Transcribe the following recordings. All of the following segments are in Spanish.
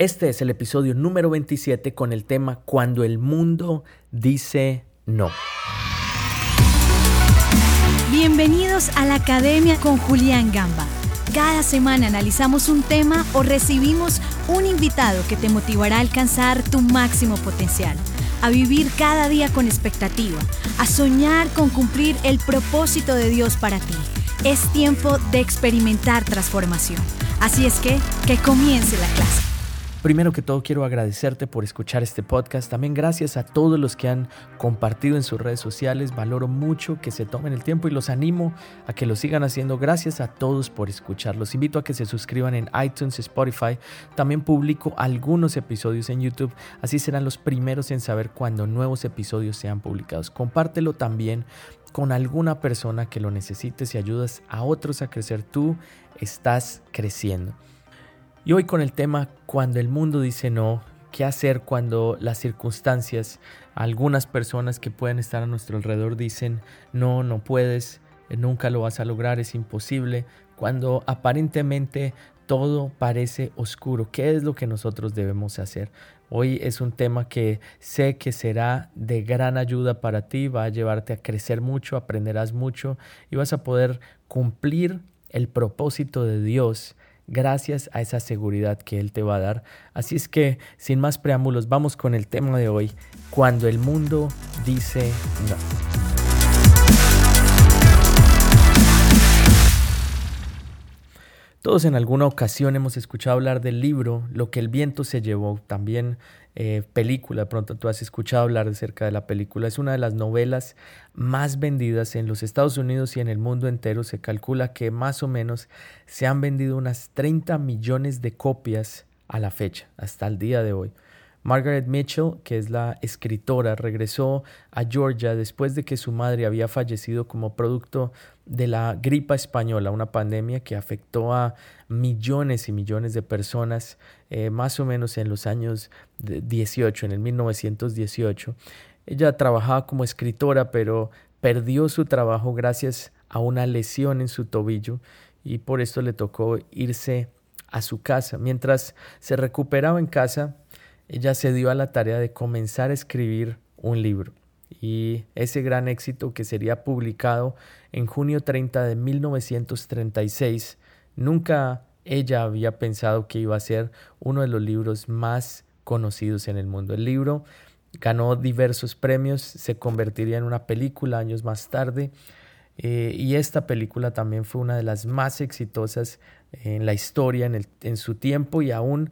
Este es el episodio número 27 con el tema Cuando el mundo dice no. Bienvenidos a la Academia con Julián Gamba. Cada semana analizamos un tema o recibimos un invitado que te motivará a alcanzar tu máximo potencial, a vivir cada día con expectativa, a soñar con cumplir el propósito de Dios para ti. Es tiempo de experimentar transformación. Así es que, que comience la clase. Primero que todo quiero agradecerte por escuchar este podcast. También gracias a todos los que han compartido en sus redes sociales. Valoro mucho que se tomen el tiempo y los animo a que lo sigan haciendo. Gracias a todos por escuchar. Los invito a que se suscriban en iTunes, Spotify. También publico algunos episodios en YouTube. Así serán los primeros en saber cuando nuevos episodios sean publicados. Compártelo también con alguna persona que lo necesite. Si ayudas a otros a crecer, tú estás creciendo. Y hoy con el tema cuando el mundo dice no, qué hacer cuando las circunstancias, algunas personas que pueden estar a nuestro alrededor dicen no, no puedes, nunca lo vas a lograr, es imposible, cuando aparentemente todo parece oscuro. ¿Qué es lo que nosotros debemos hacer? Hoy es un tema que sé que será de gran ayuda para ti, va a llevarte a crecer mucho, aprenderás mucho y vas a poder cumplir el propósito de Dios gracias a esa seguridad que Él te va a dar. Así es que, sin más preámbulos, vamos con el tema de hoy, cuando el mundo dice no. Todos en alguna ocasión hemos escuchado hablar del libro Lo que el viento se llevó, también eh, película, pronto tú has escuchado hablar acerca de la película, es una de las novelas más vendidas en los Estados Unidos y en el mundo entero. Se calcula que más o menos se han vendido unas 30 millones de copias a la fecha, hasta el día de hoy. Margaret Mitchell, que es la escritora, regresó a Georgia después de que su madre había fallecido como producto de la gripa española, una pandemia que afectó a millones y millones de personas, eh, más o menos en los años 18, en el 1918. Ella trabajaba como escritora, pero perdió su trabajo gracias a una lesión en su tobillo y por esto le tocó irse a su casa. Mientras se recuperaba en casa, ella se dio a la tarea de comenzar a escribir un libro. Y ese gran éxito que sería publicado en junio 30 de 1936, nunca ella había pensado que iba a ser uno de los libros más conocidos en el mundo. El libro ganó diversos premios, se convertiría en una película años más tarde. Eh, y esta película también fue una de las más exitosas en la historia en, en su tiempo y aún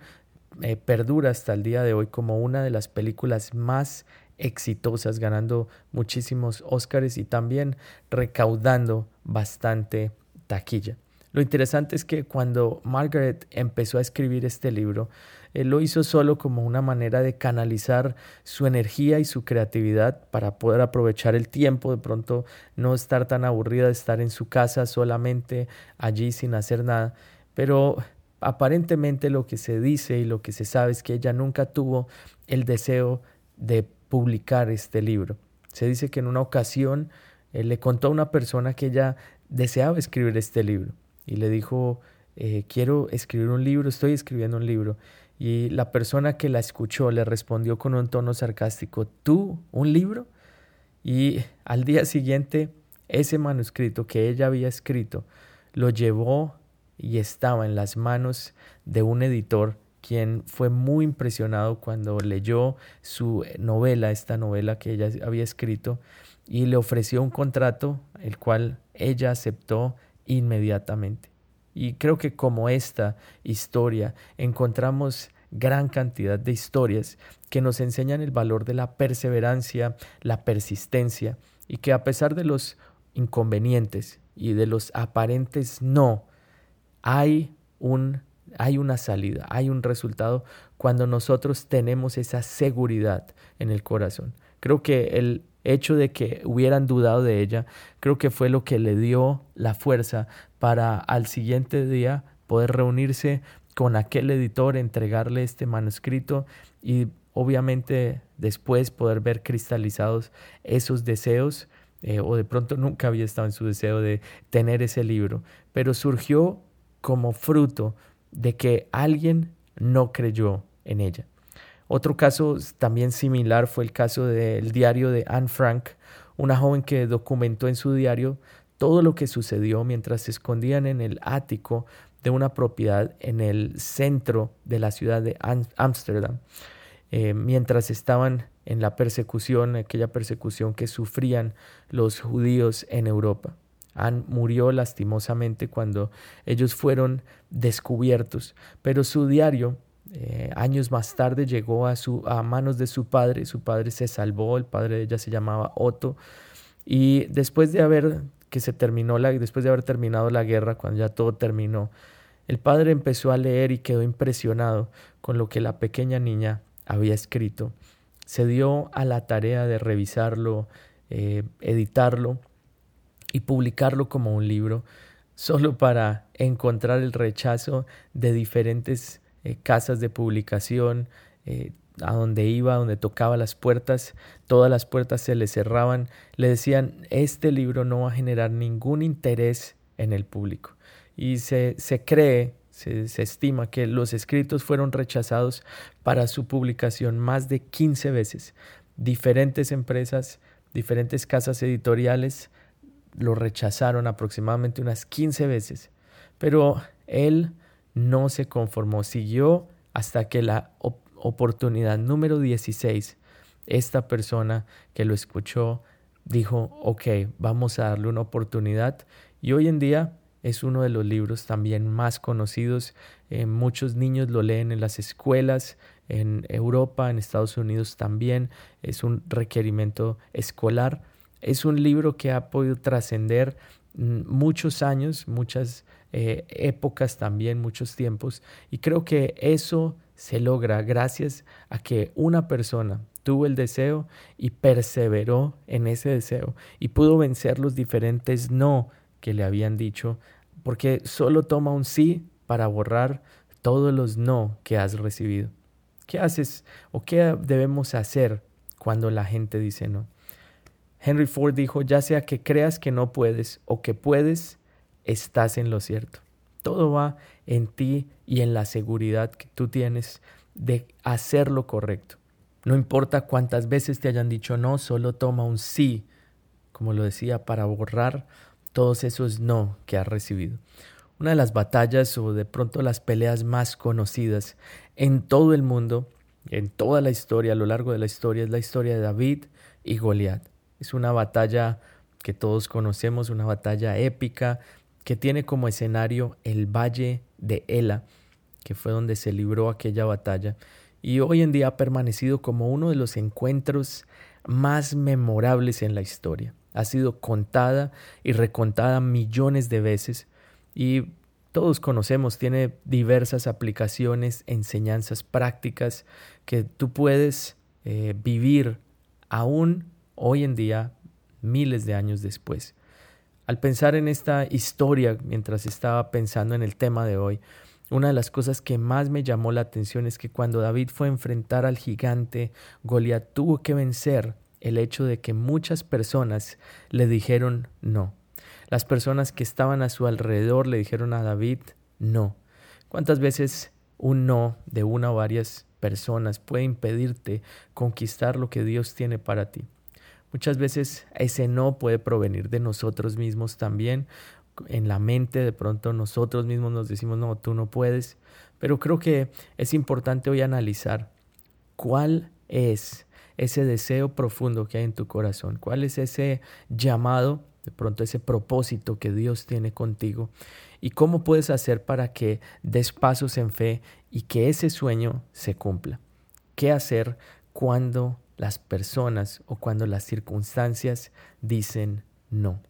eh, perdura hasta el día de hoy como una de las películas más exitosas, ganando muchísimos Óscares y también recaudando bastante taquilla. Lo interesante es que cuando Margaret empezó a escribir este libro, él lo hizo solo como una manera de canalizar su energía y su creatividad para poder aprovechar el tiempo, de pronto no estar tan aburrida de estar en su casa solamente allí sin hacer nada. Pero aparentemente lo que se dice y lo que se sabe es que ella nunca tuvo el deseo de publicar este libro. Se dice que en una ocasión eh, le contó a una persona que ella deseaba escribir este libro y le dijo, eh, quiero escribir un libro, estoy escribiendo un libro. Y la persona que la escuchó le respondió con un tono sarcástico, ¿tú un libro? Y al día siguiente, ese manuscrito que ella había escrito lo llevó y estaba en las manos de un editor quien fue muy impresionado cuando leyó su novela, esta novela que ella había escrito, y le ofreció un contrato, el cual ella aceptó inmediatamente. Y creo que como esta historia encontramos gran cantidad de historias que nos enseñan el valor de la perseverancia, la persistencia, y que a pesar de los inconvenientes y de los aparentes no, hay, un, hay una salida, hay un resultado cuando nosotros tenemos esa seguridad en el corazón. Creo que el hecho de que hubieran dudado de ella, creo que fue lo que le dio la fuerza para al siguiente día poder reunirse con aquel editor, entregarle este manuscrito y obviamente después poder ver cristalizados esos deseos, eh, o de pronto nunca había estado en su deseo de tener ese libro, pero surgió como fruto de que alguien no creyó en ella. Otro caso también similar fue el caso del diario de Anne Frank, una joven que documentó en su diario todo lo que sucedió mientras se escondían en el ático de una propiedad en el centro de la ciudad de Ámsterdam, eh, mientras estaban en la persecución, aquella persecución que sufrían los judíos en Europa. Anne murió lastimosamente cuando ellos fueron descubiertos, pero su diario eh, años más tarde llegó a, su, a manos de su padre, su padre se salvó, el padre de ella se llamaba Otto, y después de haber que se terminó la, después de haber terminado la guerra, cuando ya todo terminó, el padre empezó a leer y quedó impresionado con lo que la pequeña niña había escrito. Se dio a la tarea de revisarlo, eh, editarlo y publicarlo como un libro, solo para encontrar el rechazo de diferentes eh, casas de publicación, eh, a donde iba, donde tocaba las puertas, todas las puertas se le cerraban, le decían, este libro no va a generar ningún interés en el público. Y se, se cree, se, se, estima que los escritos fueron rechazados para su publicación más de 15 veces. Diferentes empresas, diferentes casas editoriales lo rechazaron aproximadamente unas 15 veces. Pero él no se conformó, siguió hasta que la oportunidad número 16, esta persona que lo escuchó dijo, ok, vamos a darle una oportunidad y hoy en día es uno de los libros también más conocidos. Eh, muchos niños lo leen en las escuelas, en Europa, en Estados Unidos también. Es un requerimiento escolar. Es un libro que ha podido trascender mm, muchos años, muchas eh, épocas también, muchos tiempos. Y creo que eso se logra gracias a que una persona tuvo el deseo y perseveró en ese deseo y pudo vencer los diferentes no que le habían dicho, porque solo toma un sí para borrar todos los no que has recibido. ¿Qué haces o qué debemos hacer cuando la gente dice no? Henry Ford dijo, ya sea que creas que no puedes o que puedes, estás en lo cierto. Todo va en ti y en la seguridad que tú tienes de hacer lo correcto. No importa cuántas veces te hayan dicho no, solo toma un sí, como lo decía, para borrar todos esos no que has recibido. Una de las batallas o de pronto las peleas más conocidas en todo el mundo, en toda la historia, a lo largo de la historia, es la historia de David y Goliat. Es una batalla que todos conocemos, una batalla épica que tiene como escenario el valle de Ela, que fue donde se libró aquella batalla, y hoy en día ha permanecido como uno de los encuentros más memorables en la historia. Ha sido contada y recontada millones de veces y todos conocemos, tiene diversas aplicaciones, enseñanzas prácticas que tú puedes eh, vivir aún hoy en día, miles de años después. Al pensar en esta historia, mientras estaba pensando en el tema de hoy, una de las cosas que más me llamó la atención es que cuando David fue a enfrentar al gigante, Goliat tuvo que vencer el hecho de que muchas personas le dijeron no. Las personas que estaban a su alrededor le dijeron a David no. ¿Cuántas veces un no de una o varias personas puede impedirte conquistar lo que Dios tiene para ti? Muchas veces ese no puede provenir de nosotros mismos también. En la mente de pronto nosotros mismos nos decimos, no, tú no puedes. Pero creo que es importante hoy analizar cuál es ese deseo profundo que hay en tu corazón, cuál es ese llamado, de pronto ese propósito que Dios tiene contigo y cómo puedes hacer para que des pasos en fe y que ese sueño se cumpla. ¿Qué hacer cuando las personas o cuando las circunstancias dicen no.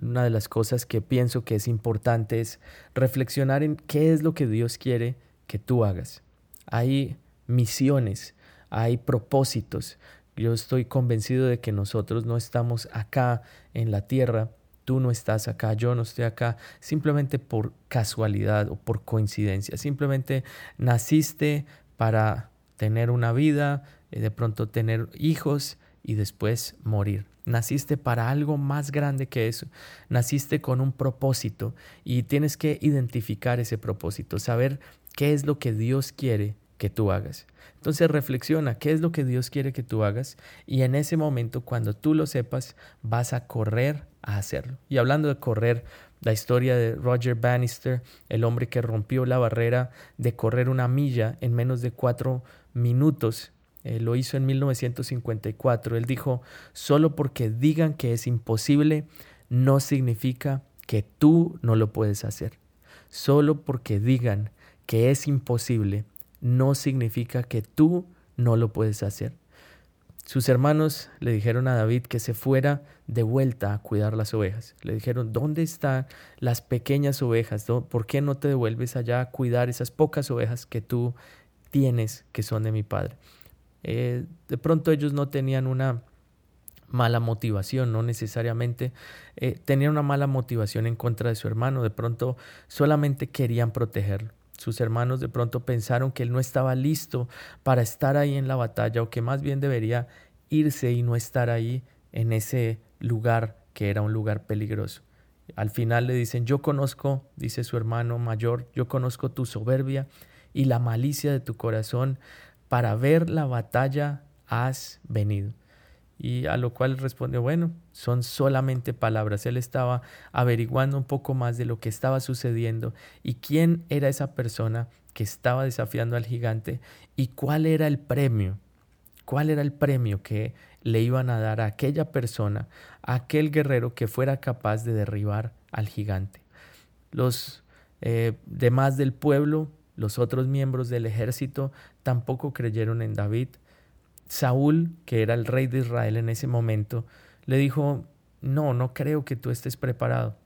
Una de las cosas que pienso que es importante es reflexionar en qué es lo que Dios quiere que tú hagas. Hay misiones, hay propósitos. Yo estoy convencido de que nosotros no estamos acá en la tierra, tú no estás acá, yo no estoy acá, simplemente por casualidad o por coincidencia. Simplemente naciste para tener una vida, de pronto tener hijos y después morir. Naciste para algo más grande que eso. Naciste con un propósito y tienes que identificar ese propósito, saber qué es lo que Dios quiere que tú hagas. Entonces reflexiona, ¿qué es lo que Dios quiere que tú hagas? Y en ese momento, cuando tú lo sepas, vas a correr a hacerlo. Y hablando de correr, la historia de Roger Bannister, el hombre que rompió la barrera de correr una milla en menos de cuatro minutos, eh, lo hizo en 1954. Él dijo, solo porque digan que es imposible, no significa que tú no lo puedes hacer. Solo porque digan que es imposible, no significa que tú no lo puedes hacer. Sus hermanos le dijeron a David que se fuera de vuelta a cuidar las ovejas. Le dijeron, ¿dónde están las pequeñas ovejas? ¿Por qué no te devuelves allá a cuidar esas pocas ovejas que tú tienes, que son de mi padre? Eh, de pronto ellos no tenían una mala motivación, no necesariamente eh, tenían una mala motivación en contra de su hermano, de pronto solamente querían protegerlo. Sus hermanos de pronto pensaron que él no estaba listo para estar ahí en la batalla o que más bien debería irse y no estar ahí en ese lugar que era un lugar peligroso. Al final le dicen, yo conozco, dice su hermano mayor, yo conozco tu soberbia y la malicia de tu corazón, para ver la batalla has venido. Y a lo cual respondió, bueno, son solamente palabras. Él estaba averiguando un poco más de lo que estaba sucediendo y quién era esa persona que estaba desafiando al gigante y cuál era el premio, cuál era el premio que le iban a dar a aquella persona, a aquel guerrero que fuera capaz de derribar al gigante. Los eh, demás del pueblo, los otros miembros del ejército, tampoco creyeron en David Saúl, que era el rey de Israel en ese momento, le dijo, no, no creo que tú estés preparado.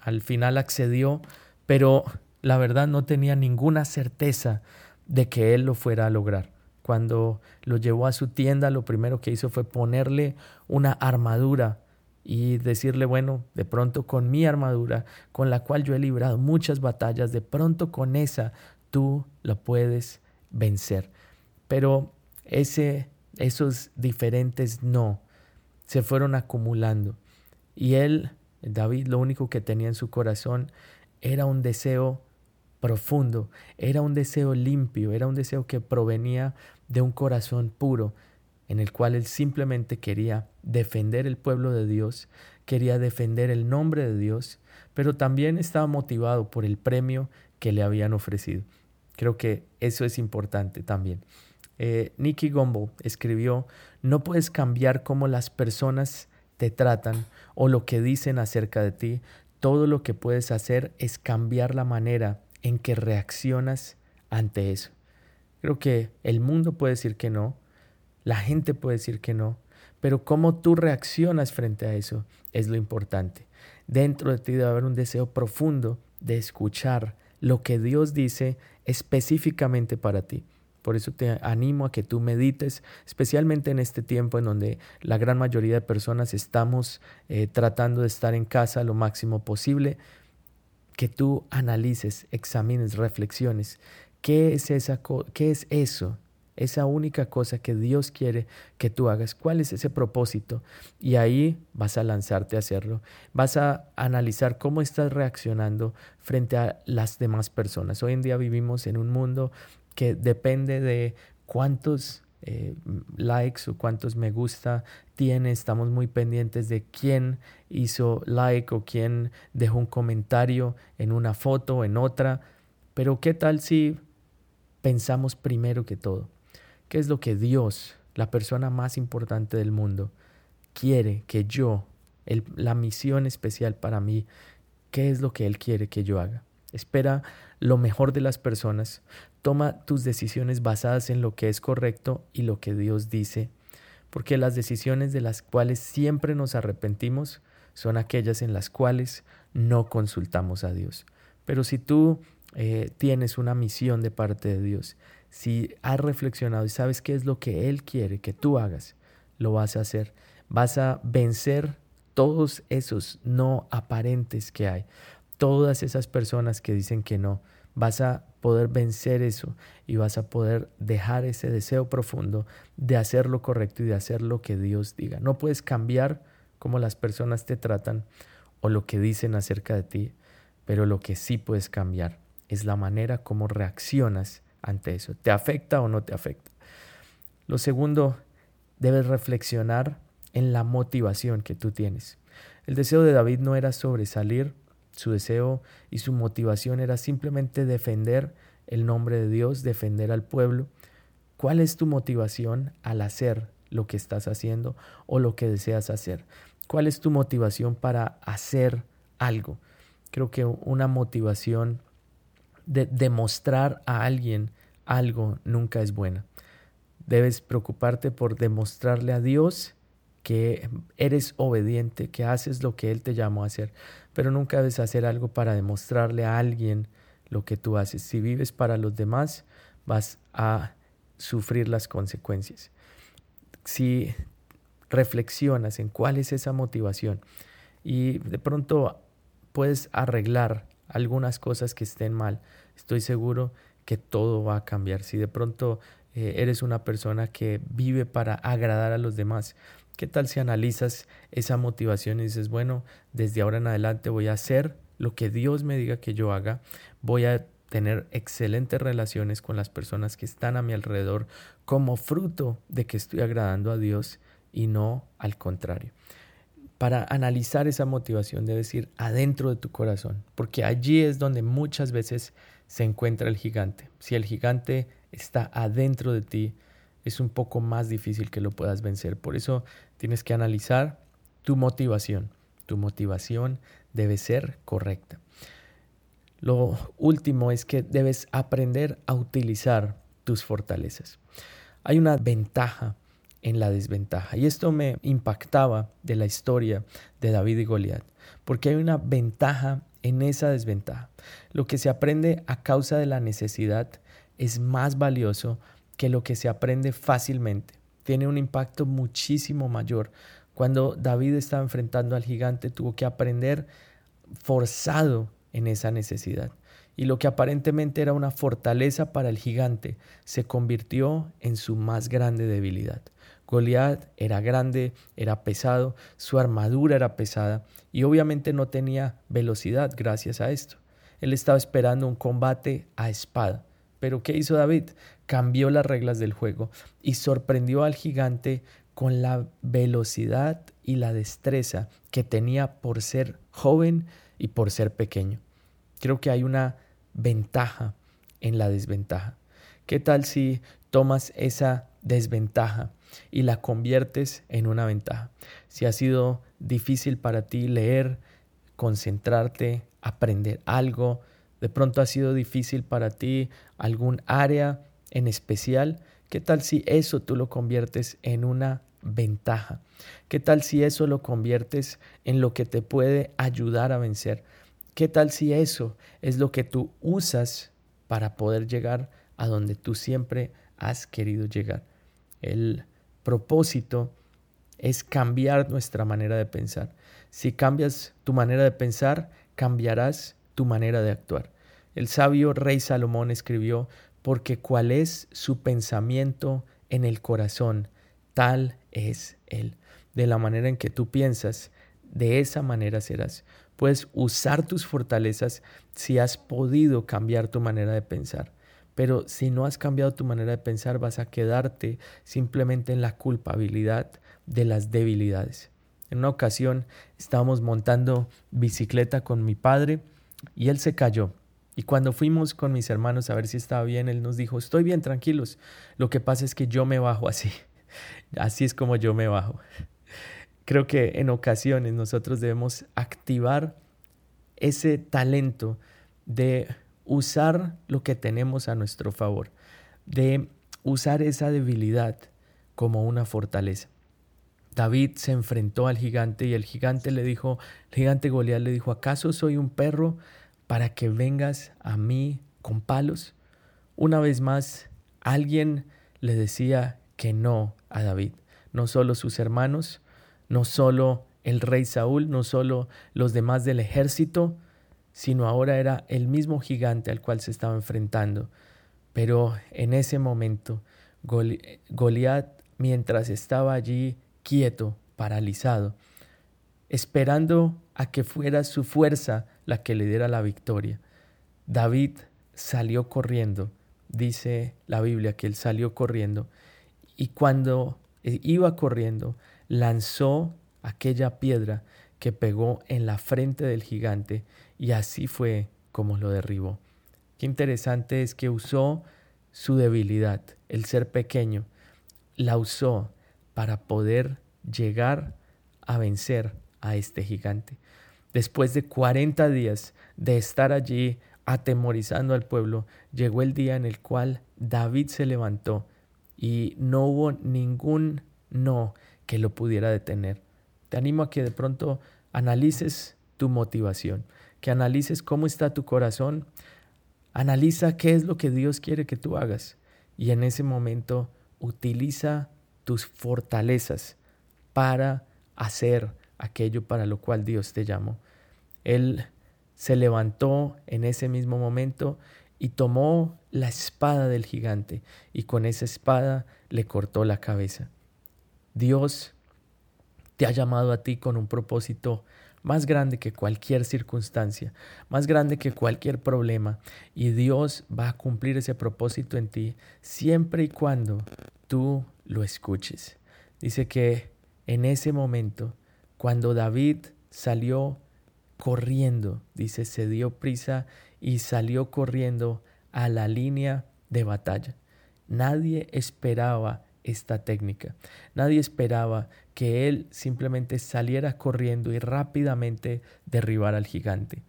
Al final accedió, pero la verdad no tenía ninguna certeza de que él lo fuera a lograr. Cuando lo llevó a su tienda, lo primero que hizo fue ponerle una armadura y decirle, bueno, de pronto con mi armadura, con la cual yo he librado muchas batallas, de pronto con esa tú lo puedes vencer. Pero ese esos diferentes no se fueron acumulando. Y él, David, lo único que tenía en su corazón era un deseo profundo, era un deseo limpio, era un deseo que provenía de un corazón puro, en el cual él simplemente quería defender el pueblo de Dios, quería defender el nombre de Dios, pero también estaba motivado por el premio que le habían ofrecido. Creo que eso es importante también. Eh, Nicky Gumbel escribió, no puedes cambiar cómo las personas te tratan o lo que dicen acerca de ti. Todo lo que puedes hacer es cambiar la manera en que reaccionas ante eso. Creo que el mundo puede decir que no, la gente puede decir que no, pero cómo tú reaccionas frente a eso es lo importante. Dentro de ti debe haber un deseo profundo de escuchar lo que Dios dice específicamente para ti. Por eso te animo a que tú medites, especialmente en este tiempo en donde la gran mayoría de personas estamos eh, tratando de estar en casa lo máximo posible, que tú analices, examines, reflexiones. ¿Qué es, esa ¿Qué es eso? Esa única cosa que Dios quiere que tú hagas. ¿Cuál es ese propósito? Y ahí vas a lanzarte a hacerlo. Vas a analizar cómo estás reaccionando frente a las demás personas. Hoy en día vivimos en un mundo que depende de cuántos eh, likes o cuántos me gusta tiene. Estamos muy pendientes de quién hizo like o quién dejó un comentario en una foto o en otra. Pero ¿qué tal si pensamos primero que todo? ¿Qué es lo que Dios, la persona más importante del mundo, quiere que yo, la misión especial para mí, qué es lo que Él quiere que yo haga? Espera lo mejor de las personas, Toma tus decisiones basadas en lo que es correcto y lo que Dios dice, porque las decisiones de las cuales siempre nos arrepentimos son aquellas en las cuales no consultamos a Dios. Pero si tú eh, tienes una misión de parte de Dios, si has reflexionado y sabes qué es lo que Él quiere que tú hagas, lo vas a hacer. Vas a vencer todos esos no aparentes que hay, todas esas personas que dicen que no. Vas a poder vencer eso y vas a poder dejar ese deseo profundo de hacer lo correcto y de hacer lo que Dios diga. No puedes cambiar cómo las personas te tratan o lo que dicen acerca de ti, pero lo que sí puedes cambiar es la manera como reaccionas ante eso. ¿Te afecta o no te afecta? Lo segundo, debes reflexionar en la motivación que tú tienes. El deseo de David no era sobresalir, su deseo y su motivación era simplemente defender el nombre de Dios, defender al pueblo. ¿Cuál es tu motivación al hacer lo que estás haciendo o lo que deseas hacer? ¿Cuál es tu motivación para hacer algo? Creo que una motivación de demostrar a alguien algo nunca es buena. Debes preocuparte por demostrarle a Dios que eres obediente, que haces lo que Él te llamó a hacer, pero nunca debes hacer algo para demostrarle a alguien lo que tú haces. Si vives para los demás, vas a sufrir las consecuencias. Si reflexionas en cuál es esa motivación y de pronto puedes arreglar algunas cosas que estén mal, estoy seguro que todo va a cambiar. Si de pronto eh, eres una persona que vive para agradar a los demás, ¿Qué tal si analizas esa motivación y dices, bueno, desde ahora en adelante voy a hacer lo que Dios me diga que yo haga, voy a tener excelentes relaciones con las personas que están a mi alrededor como fruto de que estoy agradando a Dios y no al contrario. Para analizar esa motivación debes ir adentro de tu corazón, porque allí es donde muchas veces se encuentra el gigante. Si el gigante está adentro de ti, es un poco más difícil que lo puedas vencer. Por eso tienes que analizar tu motivación. Tu motivación debe ser correcta. Lo último es que debes aprender a utilizar tus fortalezas. Hay una ventaja en la desventaja y esto me impactaba de la historia de David y Goliat, porque hay una ventaja en esa desventaja. Lo que se aprende a causa de la necesidad es más valioso que lo que se aprende fácilmente tiene un impacto muchísimo mayor. Cuando David estaba enfrentando al gigante, tuvo que aprender forzado en esa necesidad. Y lo que aparentemente era una fortaleza para el gigante se convirtió en su más grande debilidad. Goliat era grande, era pesado, su armadura era pesada y obviamente no tenía velocidad gracias a esto. Él estaba esperando un combate a espada. Pero ¿qué hizo David? Cambió las reglas del juego y sorprendió al gigante con la velocidad y la destreza que tenía por ser joven y por ser pequeño. Creo que hay una ventaja en la desventaja. ¿Qué tal si tomas esa desventaja y la conviertes en una ventaja? Si ha sido difícil para ti leer, concentrarte, aprender algo, de pronto ha sido difícil para ti algún área en especial. ¿Qué tal si eso tú lo conviertes en una ventaja? ¿Qué tal si eso lo conviertes en lo que te puede ayudar a vencer? ¿Qué tal si eso es lo que tú usas para poder llegar a donde tú siempre has querido llegar? El propósito es cambiar nuestra manera de pensar. Si cambias tu manera de pensar, cambiarás tu manera de actuar. El sabio rey Salomón escribió, porque cuál es su pensamiento en el corazón, tal es él. De la manera en que tú piensas, de esa manera serás. Puedes usar tus fortalezas si has podido cambiar tu manera de pensar. Pero si no has cambiado tu manera de pensar, vas a quedarte simplemente en la culpabilidad de las debilidades. En una ocasión estábamos montando bicicleta con mi padre y él se cayó. Y cuando fuimos con mis hermanos a ver si estaba bien, él nos dijo, estoy bien, tranquilos. Lo que pasa es que yo me bajo así. Así es como yo me bajo. Creo que en ocasiones nosotros debemos activar ese talento de usar lo que tenemos a nuestro favor, de usar esa debilidad como una fortaleza. David se enfrentó al gigante y el gigante le dijo, el gigante Goliat le dijo, ¿acaso soy un perro para que vengas a mí con palos? Una vez más, alguien le decía que no a David, no solo sus hermanos, no solo el rey Saúl, no solo los demás del ejército, sino ahora era el mismo gigante al cual se estaba enfrentando. Pero en ese momento, Goliat, mientras estaba allí quieto, paralizado, esperando a que fuera su fuerza la que le diera la victoria. David salió corriendo dice la Biblia que él salió corriendo y cuando iba corriendo lanzó aquella piedra que pegó en la frente del gigante y así fue como lo derribó. Qué interesante es que usó su debilidad, el ser pequeño, la usó para poder llegar a vencer a este gigante. Después de 40 días de estar allí atemorizando al pueblo, llegó el día en el cual David se levantó y no hubo ningún no que lo pudiera detener. Te animo a que de pronto analices tu motivación, que analices cómo está tu corazón, analiza qué es lo que Dios quiere que tú hagas y en ese momento utiliza tus fortalezas para hacer aquello para lo cual Dios te llamó. Él se levantó en ese mismo momento y tomó la espada del gigante y con esa espada le cortó la cabeza. Dios te ha llamado a ti con un propósito más grande que cualquier circunstancia, más grande que cualquier problema, y Dios va a cumplir ese propósito en ti siempre y cuando tú lo escuches. Dice que en ese momento, cuando David salió corriendo, dice, se dio prisa y salió corriendo a la línea de batalla. Nadie esperaba esta técnica. Nadie esperaba que él simplemente saliera corriendo y rápidamente derribar al gigante.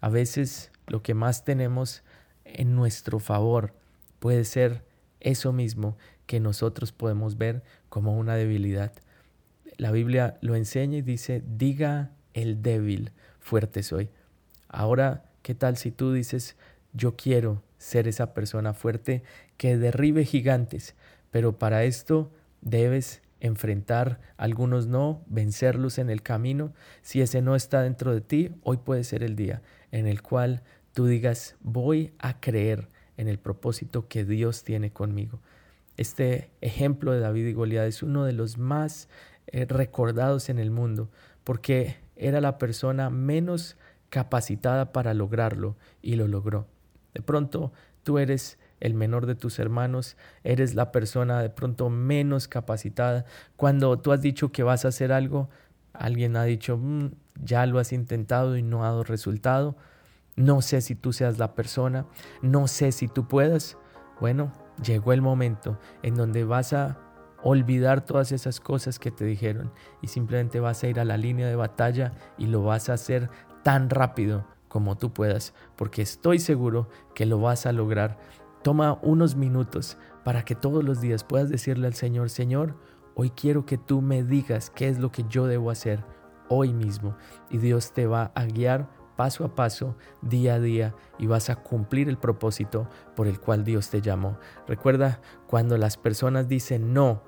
A veces lo que más tenemos en nuestro favor puede ser eso mismo que nosotros podemos ver como una debilidad. La Biblia lo enseña y dice, diga el débil, fuerte soy. Ahora, ¿qué tal si tú dices, yo quiero ser esa persona fuerte que derribe gigantes, pero para esto debes enfrentar algunos no, vencerlos en el camino. Si ese no está dentro de ti, hoy puede ser el día en el cual tú digas, voy a creer en el propósito que Dios tiene conmigo. Este ejemplo de David y Goliat es uno de los más eh, recordados en el mundo porque era la persona menos capacitada para lograrlo y lo logró. De pronto tú eres el menor de tus hermanos, eres la persona de pronto menos capacitada. Cuando tú has dicho que vas a hacer algo, alguien ha dicho, mm, ya lo has intentado y no ha dado resultado. No sé si tú seas la persona, no sé si tú puedas. Bueno, llegó el momento en donde vas a olvidar todas esas cosas que te dijeron y simplemente vas a ir a la línea de batalla y lo vas a hacer tan rápido como tú puedas, porque estoy seguro que lo vas a lograr Toma unos minutos para que todos los días puedas decirle al Señor, Señor, hoy quiero que tú me digas qué es lo que yo debo hacer hoy mismo. Y Dios te va a guiar paso a paso, día a día, y vas a cumplir el propósito por el cual Dios te llamó. Recuerda, cuando las personas dicen no,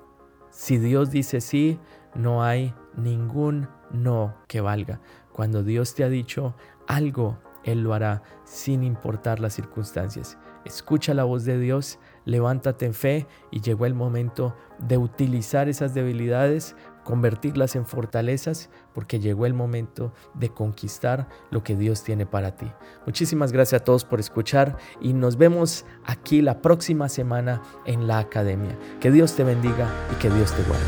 si Dios dice sí, no hay ningún no que valga. Cuando Dios te ha dicho algo, Él lo hará sin importar las circunstancias. Escucha la voz de Dios, levántate en fe y llegó el momento de utilizar esas debilidades, convertirlas en fortalezas, porque llegó el momento de conquistar lo que Dios tiene para ti. Muchísimas gracias a todos por escuchar y nos vemos aquí la próxima semana en la academia. Que Dios te bendiga y que Dios te guarde.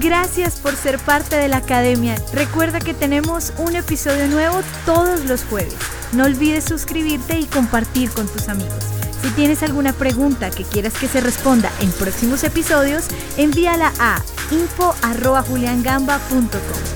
Gracias por ser parte de la academia. Recuerda que tenemos un episodio nuevo todos los jueves. No olvides suscribirte y compartir con tus amigos. Si tienes alguna pregunta que quieras que se responda en próximos episodios, envíala a info.juliangamba.com.